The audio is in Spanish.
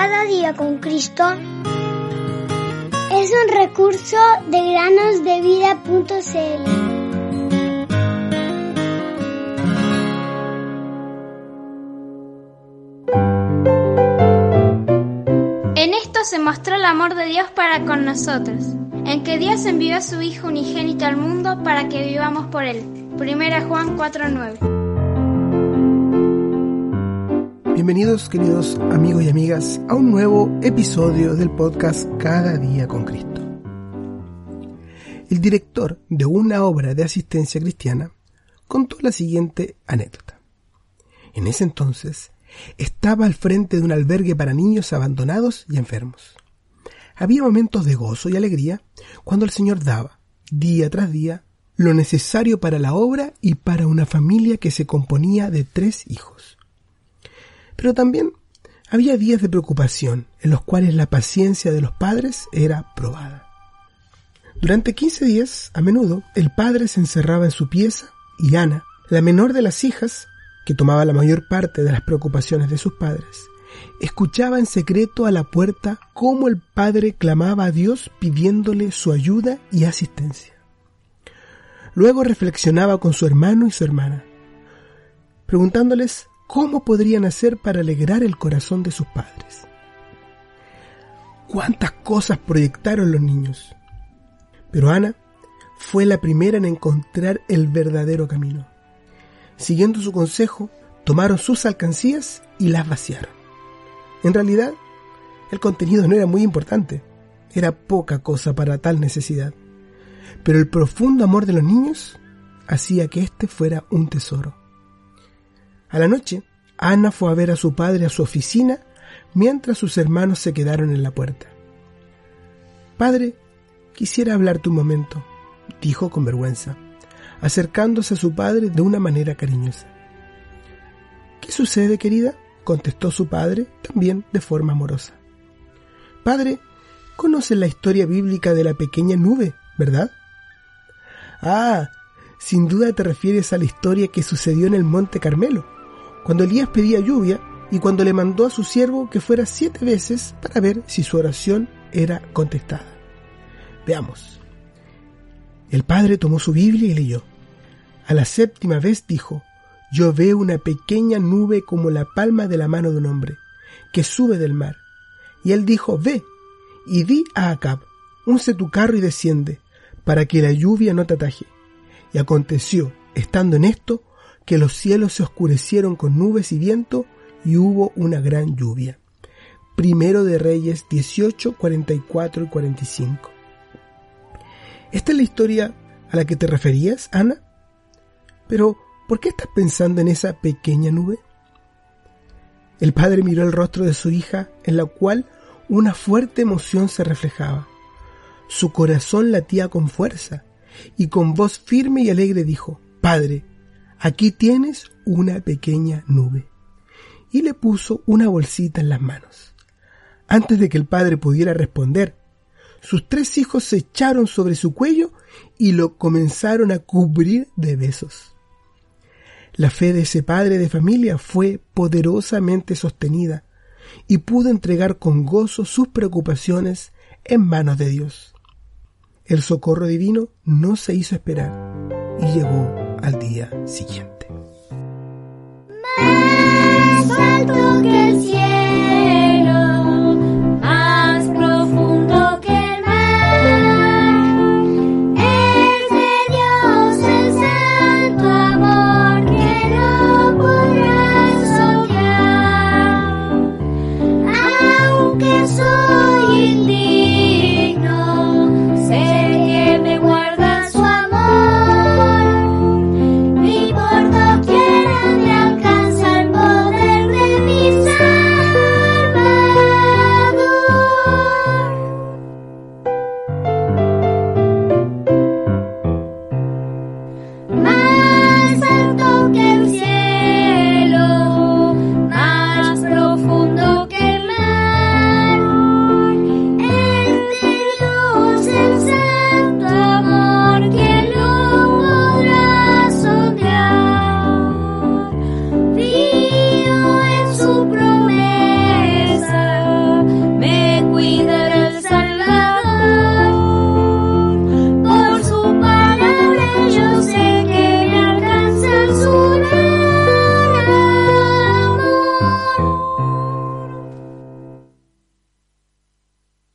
Cada día con Cristo es un recurso de granosdevida.cl. En esto se mostró el amor de Dios para con nosotros, en que Dios envió a su Hijo unigénito al mundo para que vivamos por él. Primera Juan 4:9 Bienvenidos queridos amigos y amigas a un nuevo episodio del podcast Cada día con Cristo. El director de una obra de asistencia cristiana contó la siguiente anécdota. En ese entonces estaba al frente de un albergue para niños abandonados y enfermos. Había momentos de gozo y alegría cuando el Señor daba, día tras día, lo necesario para la obra y para una familia que se componía de tres hijos. Pero también había días de preocupación en los cuales la paciencia de los padres era probada. Durante 15 días, a menudo, el padre se encerraba en su pieza y Ana, la menor de las hijas, que tomaba la mayor parte de las preocupaciones de sus padres, escuchaba en secreto a la puerta cómo el padre clamaba a Dios pidiéndole su ayuda y asistencia. Luego reflexionaba con su hermano y su hermana, preguntándoles ¿Cómo podrían hacer para alegrar el corazón de sus padres? ¿Cuántas cosas proyectaron los niños? Pero Ana fue la primera en encontrar el verdadero camino. Siguiendo su consejo, tomaron sus alcancías y las vaciaron. En realidad, el contenido no era muy importante, era poca cosa para tal necesidad. Pero el profundo amor de los niños hacía que éste fuera un tesoro. A la noche, Ana fue a ver a su padre a su oficina mientras sus hermanos se quedaron en la puerta. Padre, quisiera hablarte un momento, dijo con vergüenza, acercándose a su padre de una manera cariñosa. ¿Qué sucede, querida? contestó su padre, también de forma amorosa. Padre, conoces la historia bíblica de la pequeña nube, ¿verdad? Ah, sin duda te refieres a la historia que sucedió en el Monte Carmelo cuando Elías pedía lluvia y cuando le mandó a su siervo que fuera siete veces para ver si su oración era contestada. Veamos. El padre tomó su Biblia y leyó. A la séptima vez dijo, yo veo una pequeña nube como la palma de la mano de un hombre, que sube del mar. Y él dijo, ve, y di a Acab, unce tu carro y desciende, para que la lluvia no te ataje. Y aconteció, estando en esto, que los cielos se oscurecieron con nubes y viento y hubo una gran lluvia. Primero de Reyes 18, 44 y 45. ¿Esta es la historia a la que te referías, Ana? Pero, ¿por qué estás pensando en esa pequeña nube? El padre miró el rostro de su hija, en la cual una fuerte emoción se reflejaba. Su corazón latía con fuerza, y con voz firme y alegre dijo, Padre, aquí tienes una pequeña nube. Y le puso una bolsita en las manos. Antes de que el padre pudiera responder, sus tres hijos se echaron sobre su cuello y lo comenzaron a cubrir de besos. La fe de ese padre de familia fue poderosamente sostenida y pudo entregar con gozo sus preocupaciones en manos de Dios. El socorro divino no se hizo esperar y llegó al día siguiente.